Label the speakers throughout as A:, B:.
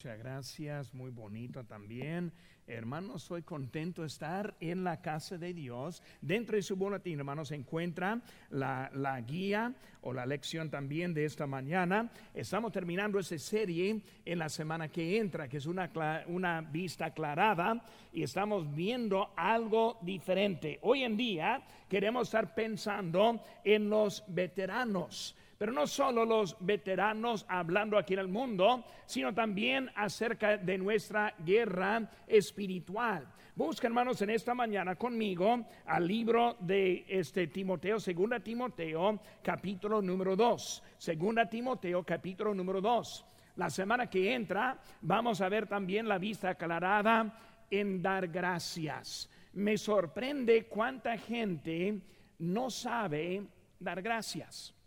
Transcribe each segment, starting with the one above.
A: Muchas gracias, muy bonito también. Hermanos, soy contento de estar en la casa de Dios. Dentro de su boletín, hermanos, encuentra la, la, guía o la lección también de esta mañana. Estamos terminando esa serie en la semana que entra, que es una, una vista aclarada, y estamos viendo algo diferente. Hoy en día queremos estar pensando en los veteranos pero no solo los veteranos hablando aquí en el mundo, sino también acerca de nuestra guerra espiritual. Busca, hermanos, en esta mañana conmigo al libro de este Timoteo, segunda Timoteo, capítulo número 2. Segunda Timoteo, capítulo número 2. La semana que entra vamos a ver también la vista aclarada en dar gracias. Me sorprende cuánta gente no sabe dar gracias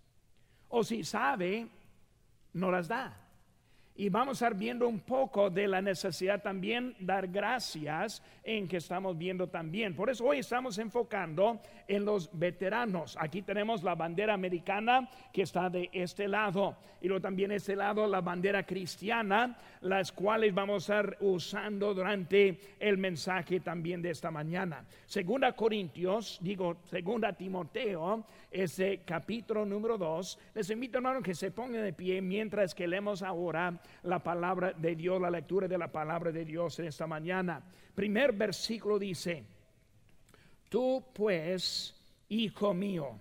A: o si sabe, no las da. Y vamos a estar viendo un poco de la necesidad también dar gracias en que estamos viendo también. Por eso hoy estamos enfocando en los veteranos. Aquí tenemos la bandera americana que está de este lado y luego también este lado la bandera cristiana, las cuales vamos a estar usando durante el mensaje también de esta mañana. Segunda Corintios, digo, segunda Timoteo, ese capítulo número 2. Les invito hermano que se pongan de pie mientras que leemos ahora la palabra de Dios, la lectura de la palabra de Dios en esta mañana. Primer versículo dice, tú pues, hijo mío,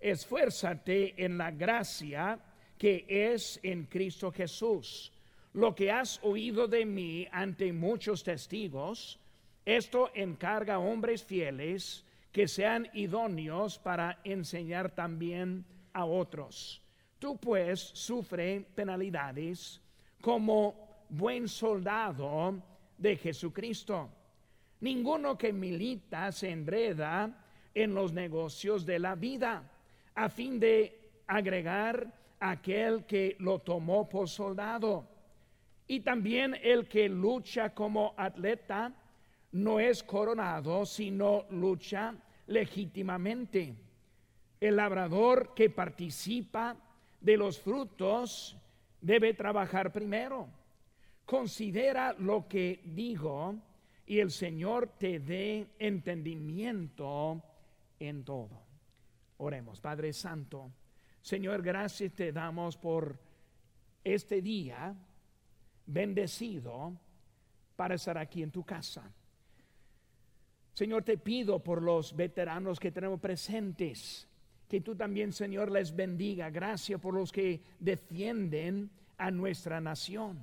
A: esfuérzate en la gracia que es en Cristo Jesús. Lo que has oído de mí ante muchos testigos, esto encarga a hombres fieles que sean idóneos para enseñar también a otros. Tú pues sufre penalidades como buen soldado de Jesucristo. Ninguno que milita se enreda en los negocios de la vida a fin de agregar aquel que lo tomó por soldado. Y también el que lucha como atleta no es coronado, sino lucha legítimamente. El labrador que participa de los frutos debe trabajar primero. Considera lo que digo y el Señor te dé entendimiento en todo. Oremos, Padre Santo. Señor, gracias te damos por este día bendecido para estar aquí en tu casa. Señor, te pido por los veteranos que tenemos presentes que tú también, Señor, les bendiga. Gracias por los que defienden a nuestra nación.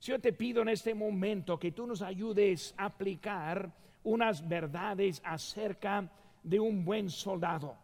A: Yo te pido en este momento que tú nos ayudes a aplicar unas verdades acerca de un buen soldado.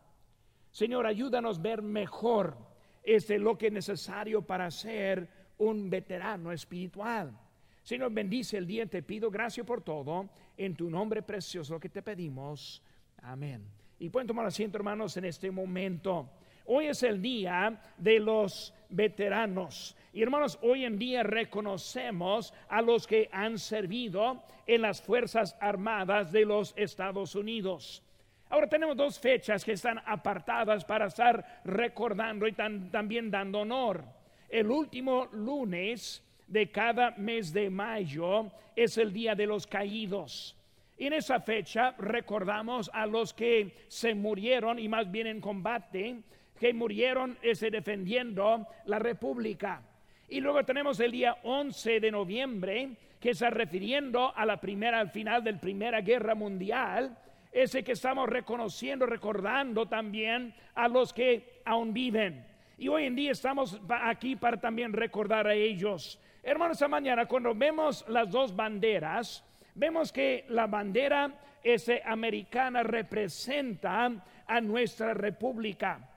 A: Señor, ayúdanos a ver mejor este lo que es necesario para ser un veterano espiritual. Señor, bendice el día, te pido gracias por todo. En tu nombre precioso que te pedimos. Amén. Y pueden tomar asiento, hermanos, en este momento. Hoy es el día de los veteranos. Y hermanos, hoy en día reconocemos a los que han servido en las Fuerzas Armadas de los Estados Unidos. Ahora tenemos dos fechas que están apartadas para estar recordando y también dando honor. El último lunes de cada mes de mayo es el Día de los Caídos. En esa fecha recordamos a los que se murieron y más bien en combate, que murieron ese defendiendo la república. Y luego tenemos el día 11 de noviembre, que está refiriendo a la primera, al final de la Primera Guerra Mundial, ese que estamos reconociendo, recordando también a los que aún viven. Y hoy en día estamos aquí para también recordar a ellos. Hermanos, esta mañana cuando vemos las dos banderas, vemos que la bandera ese americana representa a nuestra república.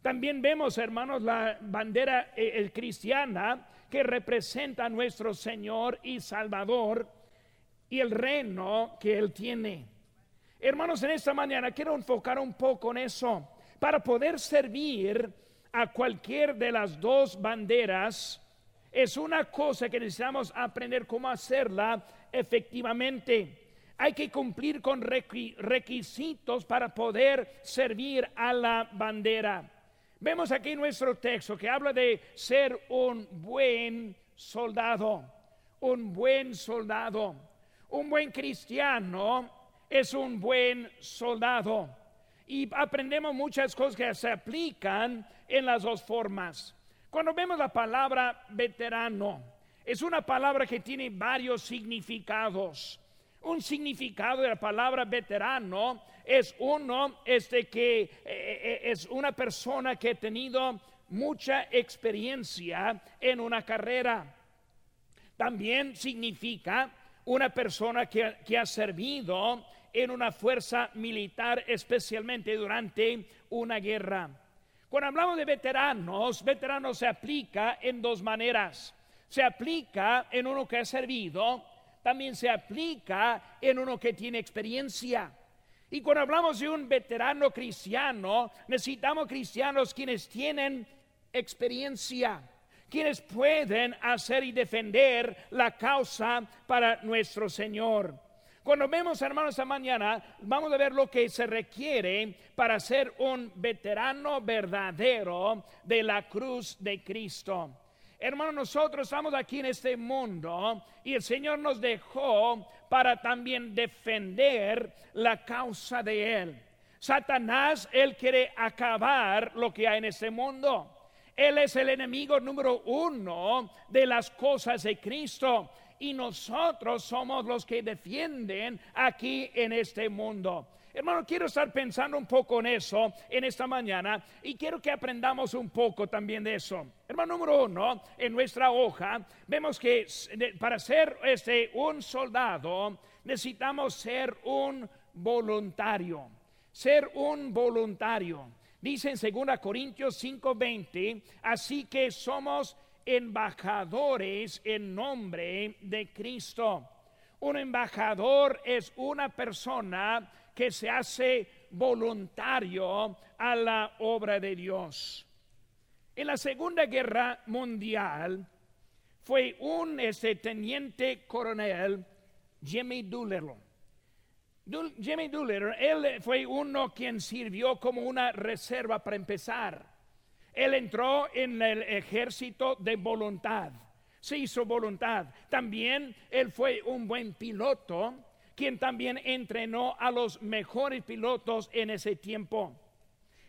A: También vemos, hermanos, la bandera eh, cristiana que representa a nuestro Señor y Salvador y el reino que Él tiene. Hermanos, en esta mañana quiero enfocar un poco en eso. Para poder servir a cualquier de las dos banderas, es una cosa que necesitamos aprender cómo hacerla efectivamente. Hay que cumplir con requisitos para poder servir a la bandera. Vemos aquí nuestro texto que habla de ser un buen soldado. un buen soldado. Un buen cristiano es un buen soldado. Y aprendemos muchas cosas que se aplican en las dos formas. Cuando vemos la palabra veterano, es una palabra que tiene varios significados. Un significado de la palabra veterano es uno este que eh, eh, es una persona que ha tenido mucha experiencia en una carrera. También significa una persona que, que ha servido en una fuerza militar, especialmente durante una guerra. Cuando hablamos de veteranos, veteranos se aplica en dos maneras. Se aplica en uno que ha servido también se aplica en uno que tiene experiencia. Y cuando hablamos de un veterano cristiano, necesitamos cristianos quienes tienen experiencia, quienes pueden hacer y defender la causa para nuestro Señor. Cuando vemos, hermanos, esta mañana, vamos a ver lo que se requiere para ser un veterano verdadero de la cruz de Cristo. Hermano, nosotros estamos aquí en este mundo y el Señor nos dejó para también defender la causa de Él. Satanás, Él quiere acabar lo que hay en este mundo. Él es el enemigo número uno de las cosas de Cristo y nosotros somos los que defienden aquí en este mundo. Hermano, quiero estar pensando un poco en eso en esta mañana y quiero que aprendamos un poco también de eso. Hermano, número uno, en nuestra hoja vemos que para ser este, un soldado necesitamos ser un voluntario. Ser un voluntario. Dice en 2 Corintios 5:20, así que somos embajadores en nombre de Cristo. Un embajador es una persona que se hace voluntario a la obra de Dios. En la Segunda Guerra Mundial fue un este, teniente coronel, Jimmy Doolittle. Jimmy Doolittle, él fue uno quien sirvió como una reserva para empezar. Él entró en el ejército de voluntad, se hizo voluntad. También él fue un buen piloto quien también entrenó a los mejores pilotos en ese tiempo.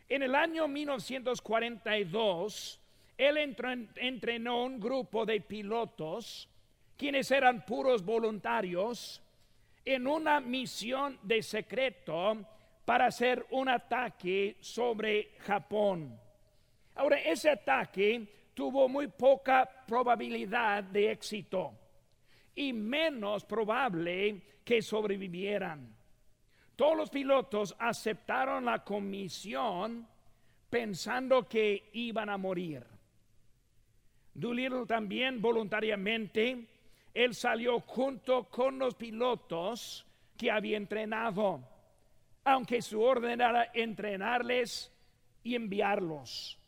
A: En el año 1942, él entrenó un grupo de pilotos, quienes eran puros voluntarios, en una misión de secreto para hacer un ataque sobre Japón. Ahora, ese ataque tuvo muy poca probabilidad de éxito y menos probable que sobrevivieran. Todos los pilotos aceptaron la comisión pensando que iban a morir. Doolittle también voluntariamente, él salió junto con los pilotos que había entrenado, aunque su orden era entrenarles y enviarlos.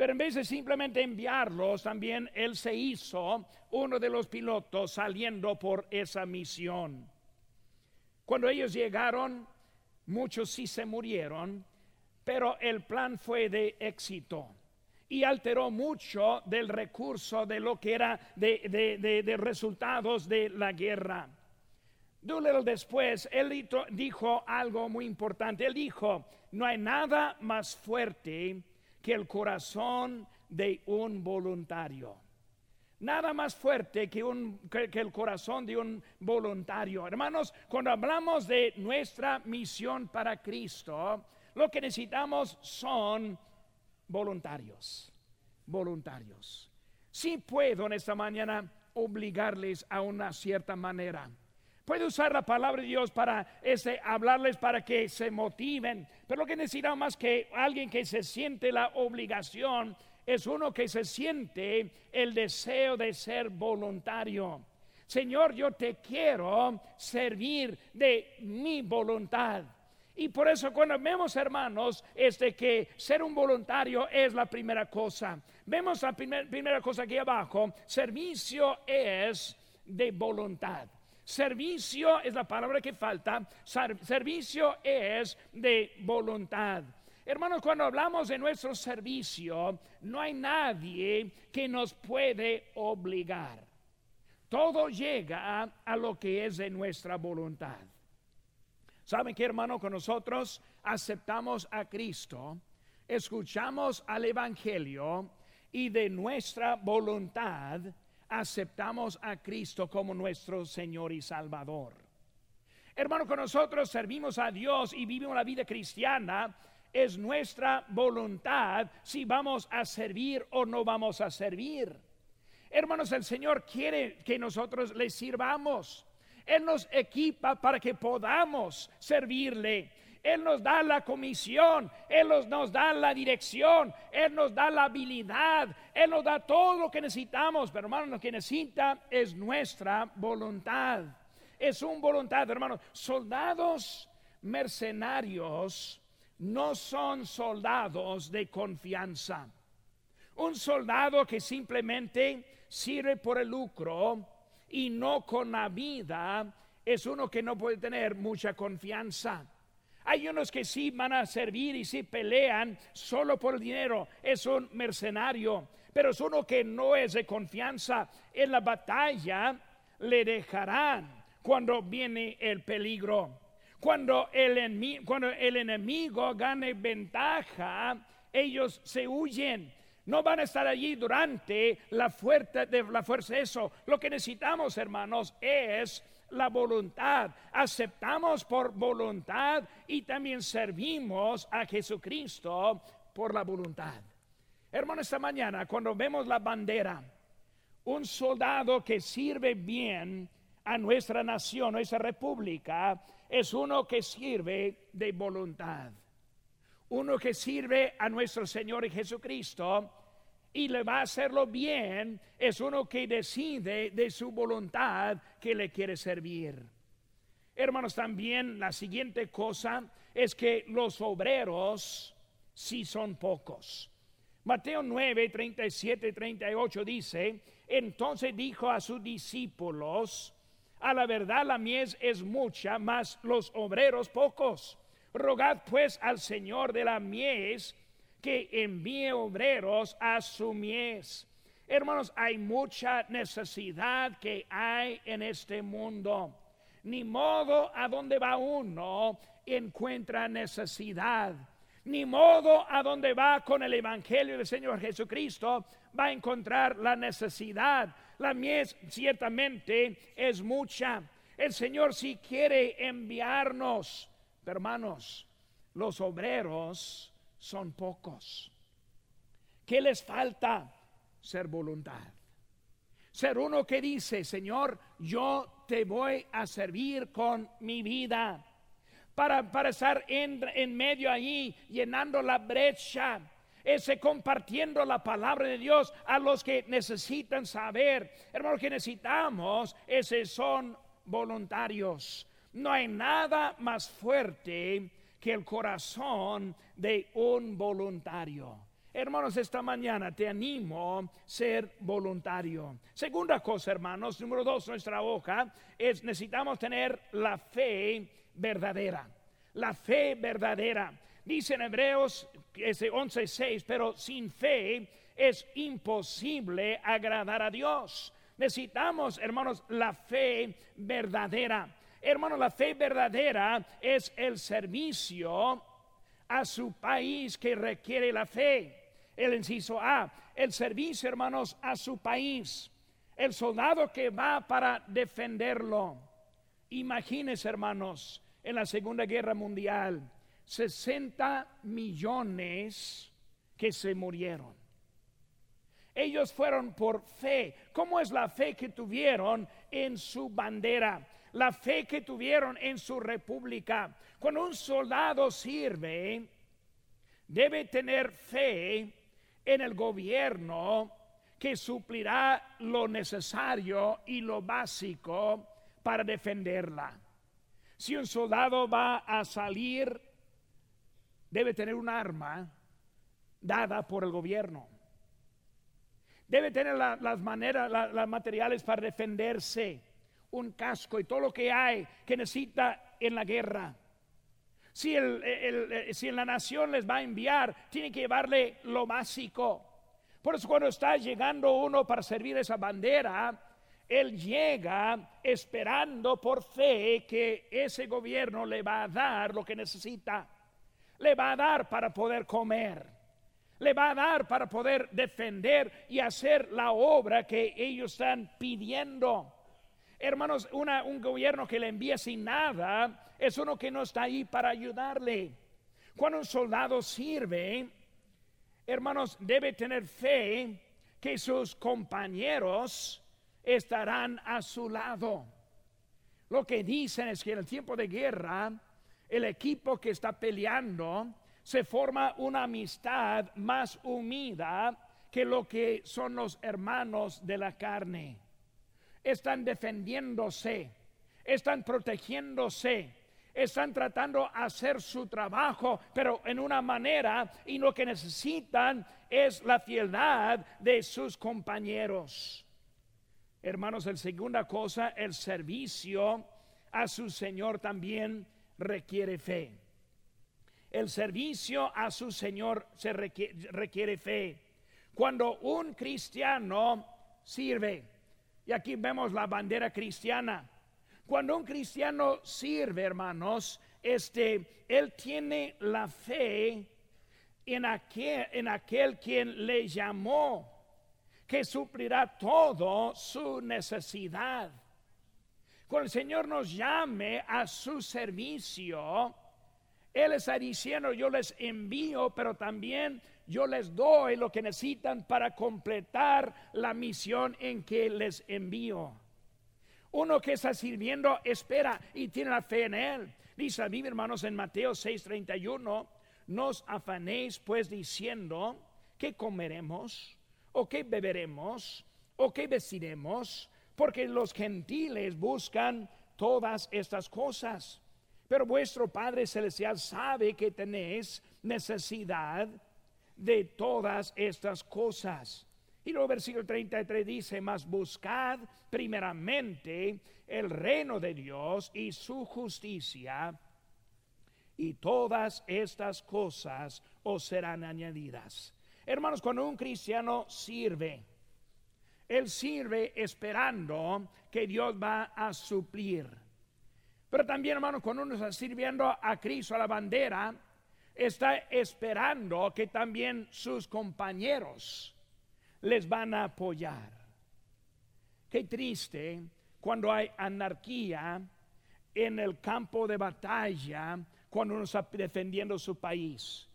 A: Pero en vez de simplemente enviarlos, también él se hizo uno de los pilotos saliendo por esa misión. Cuando ellos llegaron, muchos sí se murieron, pero el plan fue de éxito y alteró mucho del recurso de lo que era de, resultados de la guerra. Doolittle después, él dijo algo muy importante. Él dijo, no hay nada más fuerte que el corazón de un voluntario. Nada más fuerte que, un, que, el corazón de un voluntario. Hermanos, cuando hablamos de nuestra misión para Cristo, lo que necesitamos son voluntarios. Voluntarios. Si puedo en esta mañana obligarles a una cierta manera. Puede usar la palabra de Dios para ese, hablarles para que se motiven. Pero lo que necesitamos más que alguien que se siente la obligación es uno que se siente el deseo de ser voluntario. Señor, yo te quiero servir de mi voluntad. Y por eso cuando vemos, hermanos, es de que ser un voluntario es la primera cosa. Vemos la primera cosa aquí abajo, servicio es de voluntad. Servicio es la palabra que falta. Servicio es de voluntad. Hermanos, cuando hablamos de nuestro servicio, no hay nadie que nos puede obligar. Todo llega a lo que es de nuestra voluntad. ¿Saben qué, hermano? Con nosotros aceptamos a Cristo, escuchamos al Evangelio y de nuestra voluntad aceptamos a Cristo como nuestro Señor y Salvador. Hermano, con nosotros servimos a Dios y vivimos la vida cristiana. Es nuestra voluntad si vamos a servir o no vamos a servir. Hermanos, el Señor quiere que nosotros le sirvamos. Él nos equipa para que podamos servirle. Él nos da la comisión, Él nos, da la dirección, Él nos da la habilidad, Él nos da todo lo que necesitamos. Pero hermanos, lo que necesita es nuestra voluntad. Es un voluntad, hermanos. Soldados mercenarios no son soldados de confianza. Un soldado que simplemente sirve por el lucro y no con la vida es uno que no puede tener mucha confianza. Hay unos que sí van a servir y sí pelean solo por el dinero. Es un mercenario, pero es uno que no es de confianza. En la batalla le dejarán cuando viene el peligro. Cuando el, enemigo, cuando gane ventaja, ellos se huyen. No van a estar allí durante la fuerza de la fuerza. Eso, lo que necesitamos, hermanos, es la voluntad. Aceptamos por voluntad y también servimos a Jesucristo por la voluntad. Hermano, esta mañana cuando vemos la bandera, un soldado que sirve bien a nuestra nación, nuestra república, es uno que sirve de voluntad. Uno que sirve a nuestro Señor Jesucristo y le va a hacerlo bien es uno que decide de su voluntad que le quiere servir. Hermanos, también la siguiente cosa es que los obreros sí son pocos. Mateo 9, 37 y 38 dice, entonces dijo a sus discípulos, a la verdad la mies es mucha, mas los obreros pocos. Rogad pues al Señor de la mies que envíe obreros a su mies. Hermanos, hay mucha necesidad que hay en este mundo. Ni modo a donde va uno encuentra necesidad. Ni modo a donde va con el Evangelio del Señor Jesucristo va a encontrar la necesidad. La mies ciertamente es mucha. El Señor si quiere enviarnos, hermanos, los obreros son pocos. ¿Qué les falta? Ser voluntad. Ser uno que dice, Señor, yo te voy a servir con mi vida. Para, para estar en, en medio allí, llenando la brecha, ese compartiendo la palabra de Dios a los que necesitan saber. Hermanos, que necesitamos, ese son voluntarios. No hay nada más fuerte que el corazón de un voluntario. Hermanos, esta mañana te animo a ser voluntario. Segunda cosa, hermanos, número dos, nuestra hoja es necesitamos tener la fe verdadera. La fe verdadera. Dice en Hebreos 11:6, pero sin fe es imposible agradar a Dios. Necesitamos, hermanos, la fe verdadera. Hermano, la fe verdadera es el servicio a su país que requiere la fe. El inciso A, el servicio, hermanos, a su país. El soldado que va para defenderlo. Imagínense, hermanos, en la Segunda Guerra Mundial, 60 millones que se murieron. Ellos fueron por fe. ¿Cómo es la fe que tuvieron en su bandera? La fe que tuvieron en su república. Cuando un soldado sirve, debe tener fe en el gobierno que suplirá lo necesario y lo básico para defenderla. Si un soldado va a salir, debe tener un arma dada por el gobierno. Debe tener las maneras, las materiales para defenderse un casco y todo lo que hay que necesita en la guerra. Si, el, la nación les va a enviar, tiene que llevarle lo básico. Por eso cuando está llegando uno para servir esa bandera, él llega esperando por fe que ese gobierno le va a dar lo que necesita. Le va a dar para poder comer. Le va a dar para poder defender y hacer la obra que ellos están pidiendo. Hermanos, un gobierno que le envía sin nada es uno que no está ahí para ayudarle. Cuando un soldado sirve, hermanos, debe tener fe que sus compañeros estarán a su lado. Lo que dicen es que en el tiempo de guerra, el equipo que está peleando se forma una amistad más unida que lo que son los hermanos de la carne. Están defendiéndose, están protegiéndose, están tratando de hacer su trabajo, pero en una manera y lo que necesitan es la fieldad de sus compañeros. Hermanos, el segunda cosa, el servicio a su Señor también requiere fe. El servicio a su Señor se requiere, fe. Cuando un cristiano sirve, y aquí vemos la bandera cristiana, cuando un cristiano sirve, hermanos, este, él tiene la fe en aquel, en aquel quien le llamó que suplirá todo su necesidad. Cuando el Señor nos llame a su servicio, Él está diciendo, yo les envío, pero también yo les doy lo que necesitan para completar la misión en que les envío. Uno que está sirviendo espera y tiene la fe en Él. Dice a mí, hermanos, en Mateo 6:31, nos afanéis pues diciendo, que comeremos? o qué beberemos, o qué vestiremos, porque los gentiles buscan todas estas cosas. Pero vuestro Padre Celestial sabe que tenéis necesidad de todas estas cosas. Y luego versículo 33 dice, mas buscad primeramente el reino de Dios y su justicia, y todas estas cosas os serán añadidas. Hermanos, cuando un cristiano sirve, él sirve esperando que Dios va a suplir. Pero también, hermanos, cuando uno está sirviendo a Cristo, a la bandera, está esperando que también sus compañeros les van a apoyar. Qué triste cuando hay anarquía en el campo de batalla, cuando uno está defendiendo su país.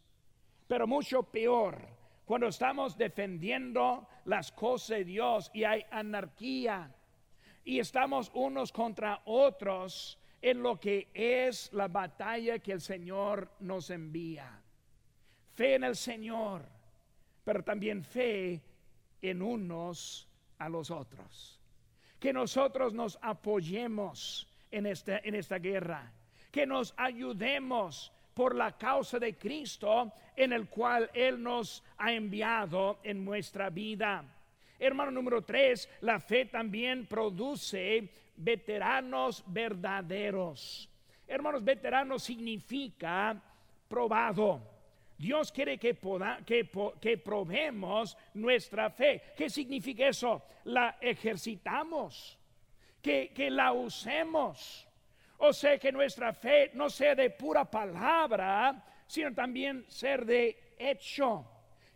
A: Pero mucho peor cuando estamos defendiendo las cosas de Dios y hay anarquía y estamos unos contra otros en lo que es la batalla que el Señor nos envía. Fe en el Señor, pero también fe en unos a los otros. Que nosotros nos apoyemos en esta, en esta guerra, que nos ayudemos por la causa de Cristo en el cual Él nos ha enviado en nuestra vida. Hermano número tres, la fe también produce veteranos verdaderos. Hermanos, veteranos significa probado. Dios quiere que, que, que probemos nuestra fe. ¿Qué significa eso? La ejercitamos, que, que la usemos. O sea que nuestra fe no sea de pura palabra, sino también ser de hecho.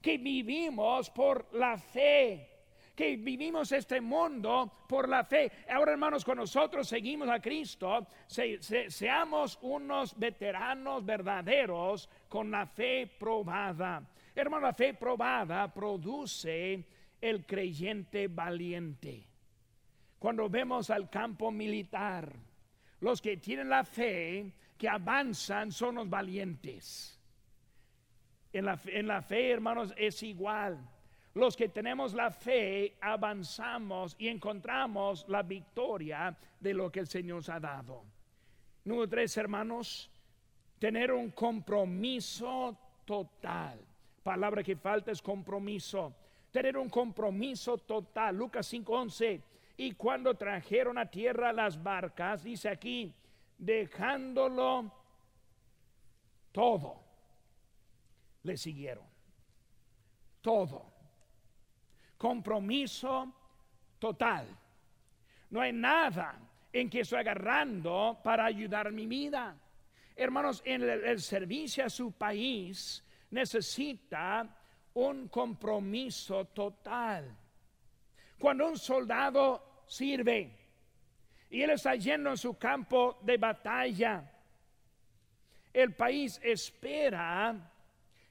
A: Que vivimos por la fe. Que vivimos este mundo por la fe. Ahora, hermanos, con nosotros seguimos a Cristo, seamos unos veteranos verdaderos con la fe probada. Hermano, la fe probada produce el creyente valiente. Cuando vemos al campo militar, los que tienen la fe, que avanzan, son los valientes. En la, en la fe, hermanos, es igual. Los que tenemos la fe, avanzamos y encontramos la victoria de lo que el Señor nos ha dado. Número tres, hermanos, tener un compromiso total. Palabra que falta es compromiso. Tener un compromiso total. Lucas 5:11 y cuando trajeron a tierra las barcas, dice aquí, dejándolo todo, le siguieron. Todo. Compromiso total. No hay nada en que estoy agarrando para ayudar mi vida. Hermanos, en el, servicio a su país necesita un compromiso total. Cuando un soldado sirve y él está yendo en su campo de batalla, el país espera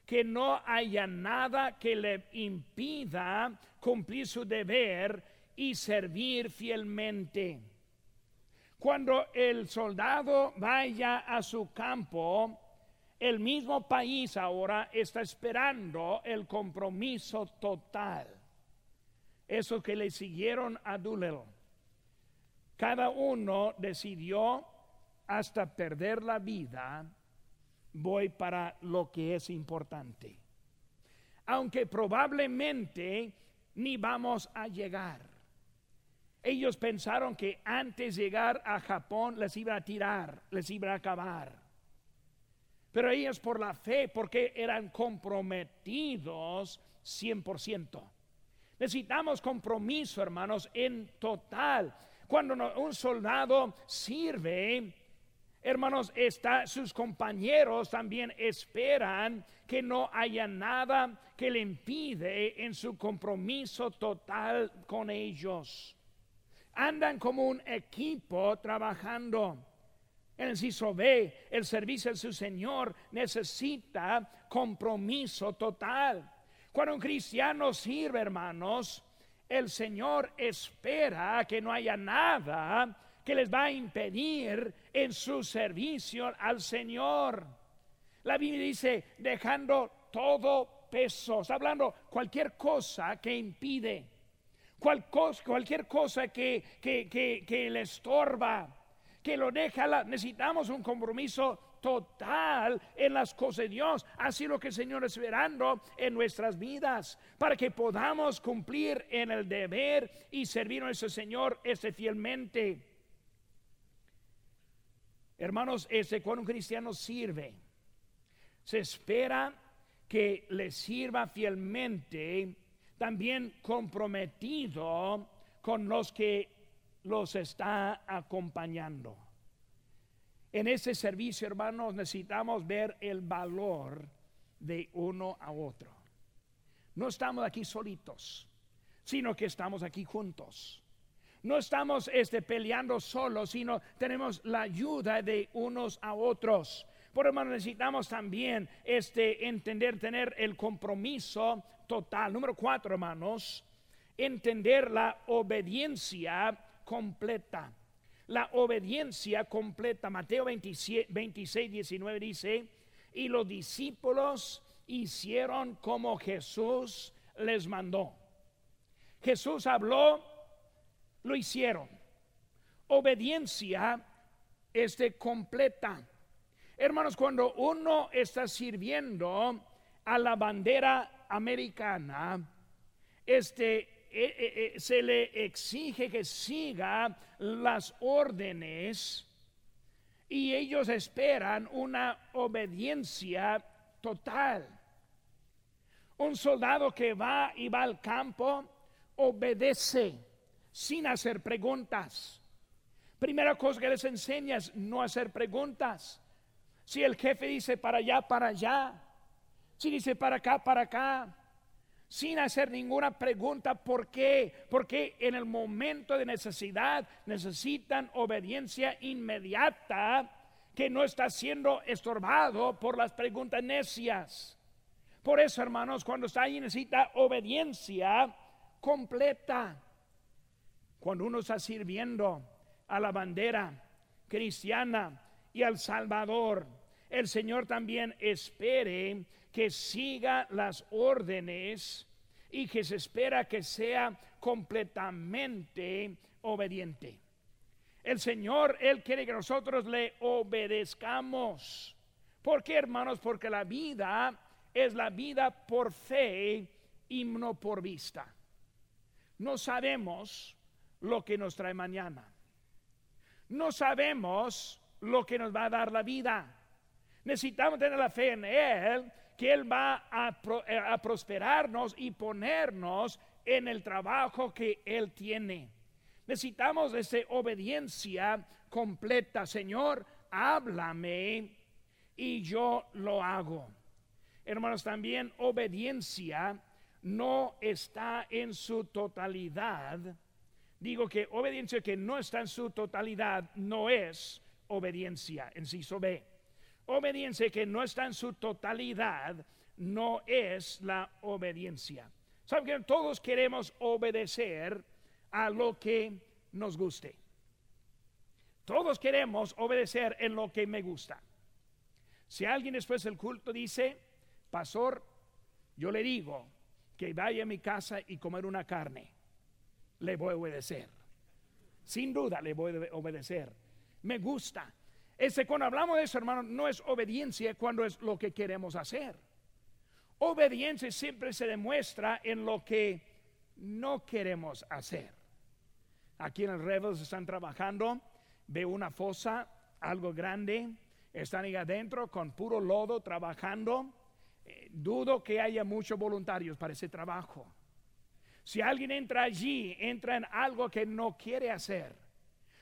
A: que no haya nada que le impida cumplir su deber y servir fielmente. Cuando el soldado vaya a su campo, el mismo país ahora está esperando el compromiso total. Eso que le siguieron a Doolittle. Cada uno decidió hasta perder la vida voy para lo que es importante. Aunque probablemente ni vamos a llegar. Ellos pensaron que antes de llegar a Japón les iba a tirar, les iba a acabar. Pero ellos por la fe, porque eran comprometidos 100%. Necesitamos compromiso, hermanos, en total. Cuando un soldado sirve, Hermanos, sus compañeros también esperan que no haya nada que le impide en su compromiso total con ellos. Andan como un equipo trabajando. El B, el servicio de su Señor necesita compromiso total. Cuando un cristiano sirve, hermanos, el Señor espera que no haya nada que les va a impedir en su servicio al Señor. La Biblia dice, dejando todo peso, está hablando cualquier cosa que impide, cualquier cosa que, que, que, le estorba, que lo deja, necesitamos un compromiso total en las cosas de Dios. Así lo que el Señor esperando en nuestras vidas, para que podamos cumplir en el deber y servir a nuestro Señor este fielmente. Hermanos, ese cuando un cristiano sirve, se espera que le sirva fielmente, también comprometido con los que los está acompañando. En ese servicio, hermanos, necesitamos ver el valor de uno a otro. No estamos aquí solitos, sino que estamos aquí juntos. No estamos este, peleando solos, sino tenemos la ayuda de unos a otros. Por eso necesitamos también este, entender, tener el compromiso total. Número cuatro, hermanos, entender la obediencia completa. La obediencia completa. Mateo 26, 19 dice, y los discípulos hicieron como Jesús les mandó. Jesús habló lo hicieron. Obediencia este completa. Hermanos, cuando uno está sirviendo a la bandera americana, este eh, eh, eh, se le exige que siga las órdenes y ellos esperan una obediencia total. Un soldado que va y va al campo obedece sin hacer preguntas. Primera cosa que les enseña es no hacer preguntas. Si el jefe dice para allá, para allá. Si dice para acá, para acá. Sin hacer ninguna pregunta, ¿por qué? Porque en el momento de necesidad necesitan obediencia inmediata que no está siendo estorbado por las preguntas necias. Por eso, hermanos, cuando está ahí necesita obediencia completa. Cuando uno está sirviendo a la bandera cristiana y al Salvador, el Señor también espere que siga las órdenes y que se espera que sea completamente obediente. El Señor, Él quiere que nosotros le obedezcamos. ¿Por qué, hermanos? Porque la vida es la vida por fe y no por vista. No sabemos lo que nos trae mañana. No sabemos lo que nos va a dar la vida. Necesitamos tener la fe en Él, que Él va a, eh, prosperarnos y ponernos en el trabajo que Él tiene. Necesitamos esa obediencia completa. Señor, háblame y yo lo hago. Hermanos, también obediencia no está en su totalidad. Digo que obediencia que no está en su totalidad no es obediencia, en sí B. Obediencia que no está en su totalidad no es la obediencia. Saben que todos queremos obedecer a lo que nos guste. Todos queremos obedecer en lo que me gusta. Si alguien después del culto dice, pastor, yo le digo que vaya a mi casa y comer una carne, le voy a obedecer. Sin duda le voy a obedecer. Me gusta. Ese, cuando hablamos de eso, hermano, no es obediencia cuando es lo que queremos hacer. Obediencia siempre se demuestra en lo que no queremos hacer. Aquí en el Rebels están trabajando, veo una fosa, algo grande, están ahí adentro con puro lodo trabajando. Eh, dudo que haya muchos voluntarios para ese trabajo. Si alguien entra allí, entra en algo que no quiere hacer.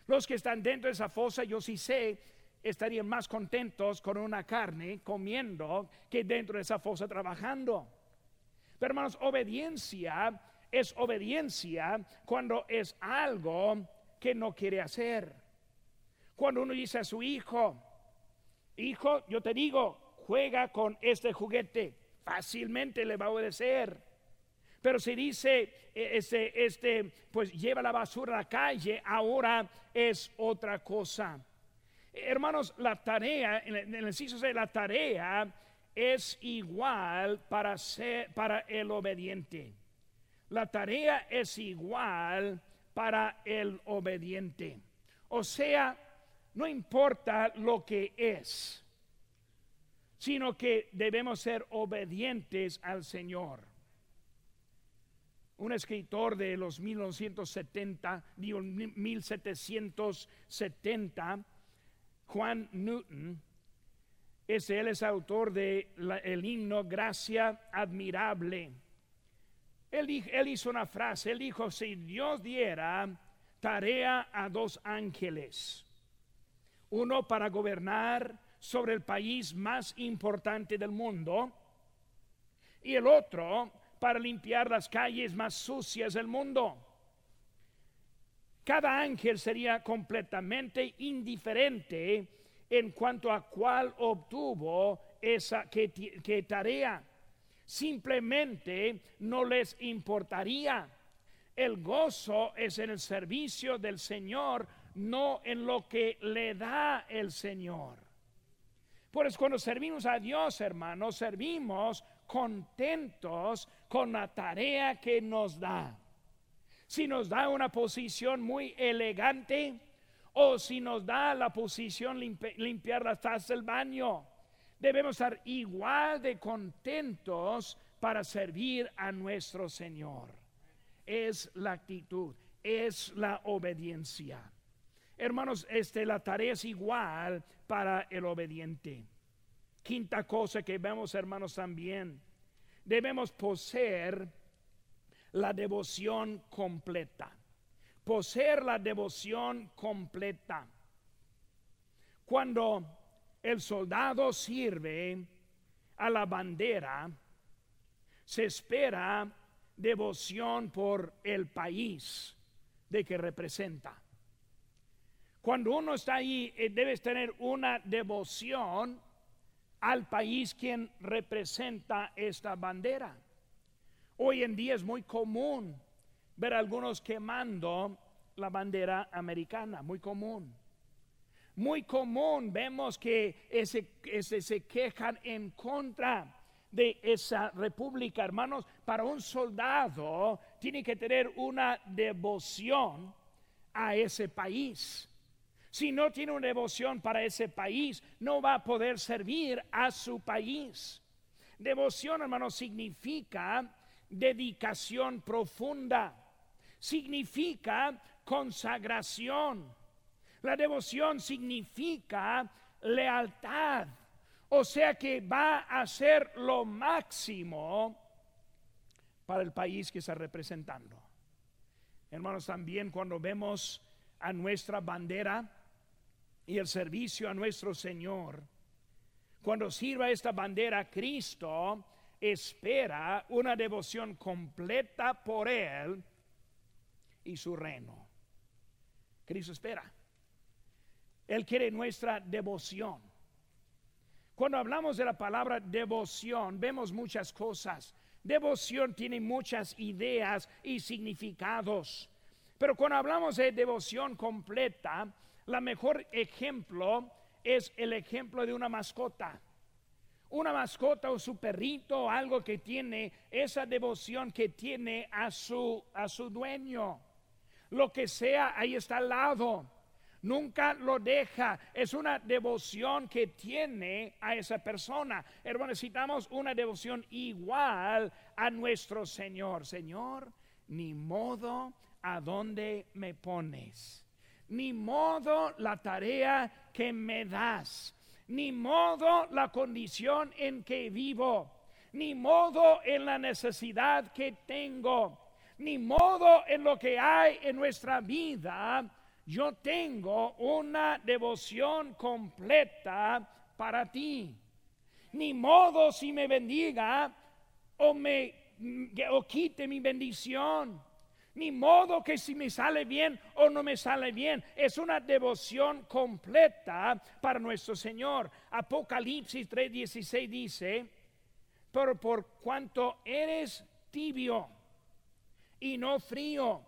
A: Los que están dentro de esa fosa, yo sí sé, estarían más contentos con una carne comiendo que dentro de esa fosa trabajando. Pero hermanos, obediencia es obediencia cuando es algo que no quiere hacer. Cuando uno dice a su hijo, hijo, yo te digo, juega con este juguete, fácilmente le va a obedecer. Pero si dice, este, este, pues lleva la basura a la calle, ahora es otra cosa. Hermanos, la tarea, en el, inciso de la tarea es igual para, ser, para el obediente. La tarea es igual para el obediente. O sea, no importa lo que es, sino que debemos ser obedientes al Señor. Un escritor de los 1970, digo 1770, Juan Newton, es él es autor de el himno Gracia admirable. Él, él hizo una frase, él dijo, si Dios diera tarea a dos ángeles, uno para gobernar sobre el país más importante del mundo y el otro para limpiar las calles más sucias del mundo. Cada ángel sería completamente indiferente en cuanto a cuál obtuvo esa que, tarea. Simplemente no les importaría. El gozo es en el servicio del Señor, no en lo que le da el Señor. Por eso cuando servimos a Dios, hermanos, servimos contentos con la tarea que nos da. Si nos da una posición muy elegante o si nos da la posición limpiar las tazas del baño, debemos estar igual de contentos para servir a nuestro Señor. Es la actitud, es la obediencia. Hermanos, este, la tarea es igual para el obediente. Quinta cosa que vemos, hermanos, también, debemos poseer la devoción completa. Poseer la devoción completa. Cuando el soldado sirve a la bandera, se espera devoción por el país de que representa. Cuando uno está ahí, eh, debes tener una devoción al país quien representa esta bandera. Hoy en día es muy común ver a algunos quemando la bandera americana, muy común. Muy común vemos que ese, se quejan en contra de esa república, hermanos. Para un soldado tiene que tener una devoción a ese país. Si no tiene una devoción para ese país, no va a poder servir a su país. Devoción, hermano, significa dedicación profunda. Significa consagración. La devoción significa lealtad. O sea que va a ser lo máximo para el país que está representando. Hermanos, también cuando vemos a nuestra bandera y el servicio a nuestro Señor, cuando sirva esta bandera, Cristo espera una devoción completa por Él y su reino. Cristo espera. Él quiere nuestra devoción. Cuando hablamos de la palabra devoción, vemos muchas cosas. Devoción tiene muchas ideas y significados. Pero cuando hablamos de devoción completa, la mejor ejemplo es el ejemplo de una mascota. Una mascota o su perrito o algo que tiene esa devoción que tiene a su, a su dueño. Lo que sea, ahí está al lado. Nunca lo deja. Es una devoción que tiene a esa persona. Hermano, necesitamos una devoción igual a nuestro Señor. Señor, ni modo a dónde me pones. Ni modo la tarea que me das. Ni modo la condición en que vivo. Ni modo en la necesidad que tengo. Ni modo en lo que hay en nuestra vida yo tengo una devoción completa para ti. Ni modo si me bendiga o me o quite mi bendición. Ni modo que si me sale bien o no me sale bien. Es una devoción completa para nuestro Señor. Apocalipsis 3:16 dice, pero por cuanto eres tibio y no frío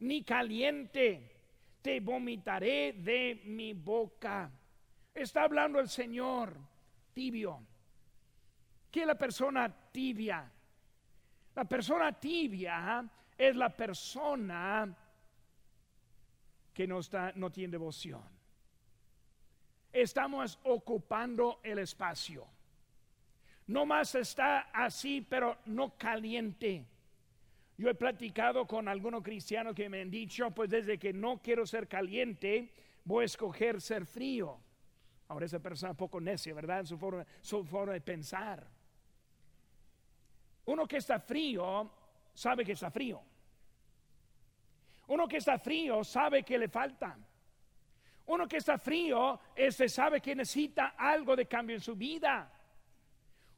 A: ni caliente, te vomitaré de mi boca. Está hablando el Señor tibio. ¿Qué es la persona tibia? La persona tibia es la persona que no, está, no tiene devoción. Estamos ocupando el espacio. No más está así, pero no caliente. Yo he platicado con algunos cristianos que me han dicho, pues desde que no quiero ser caliente, voy a escoger ser frío. Ahora esa persona es poco necia, ¿verdad? En su forma, su forma de pensar. Uno que está frío sabe que está frío. Uno que está frío sabe que le falta. Uno que está frío este sabe que necesita algo de cambio en su vida.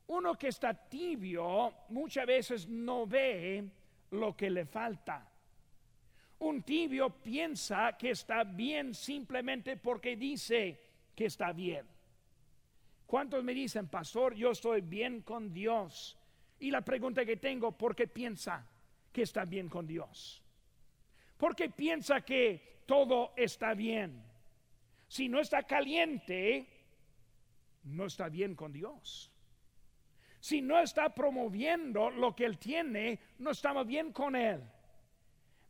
A: Uno que está tibio muchas veces no ve lo que le falta. Un tibio piensa que está bien simplemente porque dice que está bien. ¿Cuántos me dicen, pastor, yo estoy bien con Dios? Y la pregunta que tengo, ¿por qué piensa que está bien con Dios? ¿Por qué piensa que todo está bien? Si no está caliente, no está bien con Dios si no está promoviendo lo que Él tiene, no estamos bien con Él.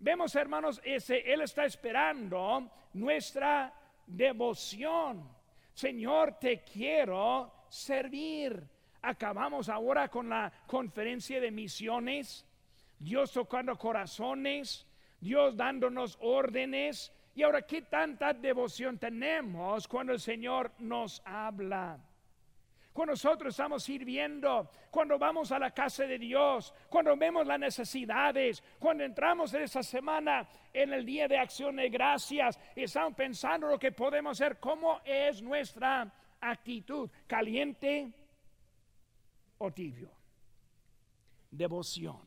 A: Vemos, hermanos, ese, Él está esperando nuestra devoción. Señor, te quiero servir. Acabamos ahora con la conferencia de misiones. Dios tocando corazones, Dios dándonos órdenes. Y ahora, ¿qué tanta devoción tenemos cuando el Señor nos habla? cuando nosotros estamos sirviendo, cuando vamos a la casa de Dios, cuando vemos las necesidades, cuando entramos en esa semana en el día de acción de gracias estamos pensando lo que podemos hacer, cómo es nuestra actitud, caliente o tibio. Devoción.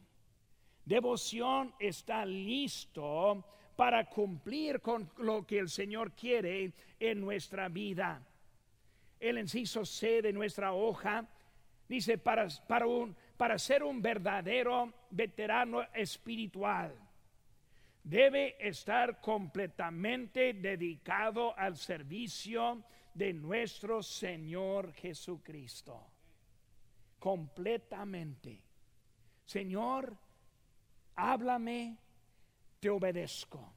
A: Devoción está listo para cumplir con lo que el Señor quiere en nuestra vida el inciso C de nuestra hoja, dice, para, para, un, para ser un verdadero veterano espiritual, debe estar completamente dedicado al servicio de nuestro Señor Jesucristo. Completamente. Señor, háblame, te obedezco.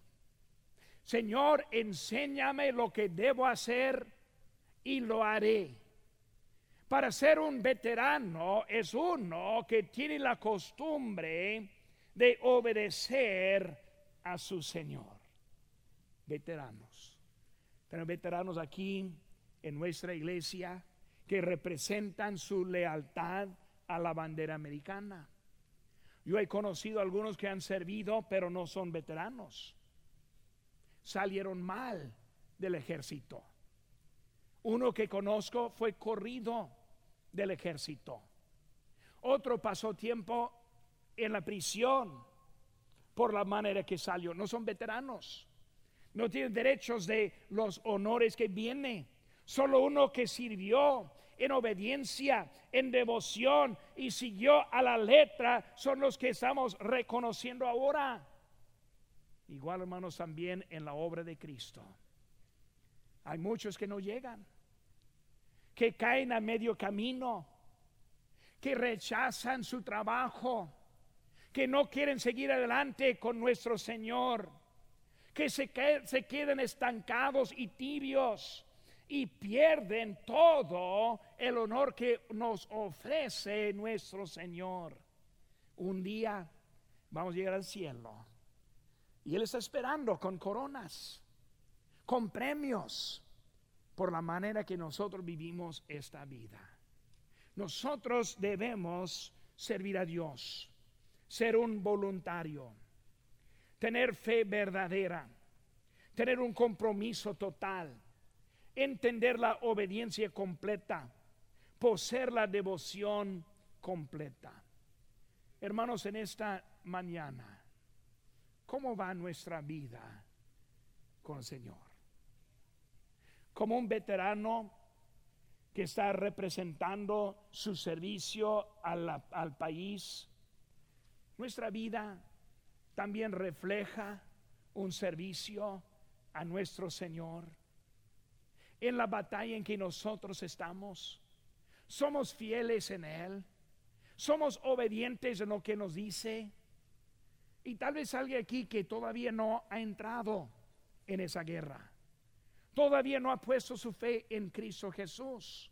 A: Señor, enséñame lo que debo hacer y lo haré. Para ser un veterano es uno que tiene la costumbre de obedecer a su Señor. Veteranos. Tenemos veteranos aquí en nuestra iglesia que representan su lealtad a la bandera americana. Yo he conocido algunos que han servido, pero no son veteranos. Salieron mal del ejército. Uno que conozco fue corrido del ejército. Otro pasó tiempo en la prisión por la manera que salió. No son veteranos. No tienen derechos de los honores que vienen. Solo uno que sirvió en obediencia, en devoción y siguió a la letra son los que estamos reconociendo ahora. Igual hermanos también en la obra de Cristo. Hay muchos que no llegan, que caen a medio camino, que rechazan su trabajo, que no quieren seguir adelante con nuestro Señor, que se, se quedan estancados y tibios y pierden todo el honor que nos ofrece nuestro Señor. Un día vamos a llegar al cielo y Él está esperando con coronas, con premios, por la manera que nosotros vivimos esta vida. Nosotros debemos servir a Dios, ser un voluntario, tener fe verdadera, tener un compromiso total entender la obediencia completa, poseer la devoción completa. Hermanos, en esta mañana, ¿cómo va nuestra vida con el Señor? Como un veterano que está representando su servicio al país, nuestra vida también refleja un servicio a nuestro Señor en la batalla en que nosotros estamos? ¿Somos fieles en Él? ¿Somos obedientes en lo que nos dice? Y tal vez alguien aquí que todavía no ha entrado en esa guerra. Todavía no ha puesto su fe en Cristo Jesús.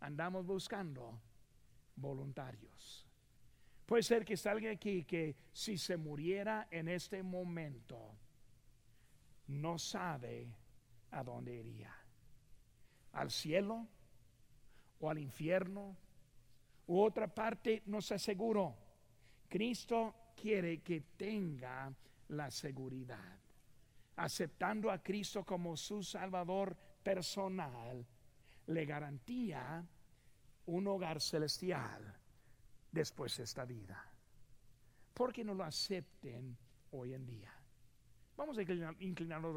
A: Andamos buscando voluntarios. Puede ser que salga aquí que si se muriera en este momento, no sabe a dónde iría al cielo o al infierno u otra parte, no se aseguró. Cristo quiere que tenga la seguridad. Aceptando a Cristo como su Salvador personal, le garantía un hogar celestial después de esta vida. Porque no lo acepten hoy en día. Vamos a inclinar, los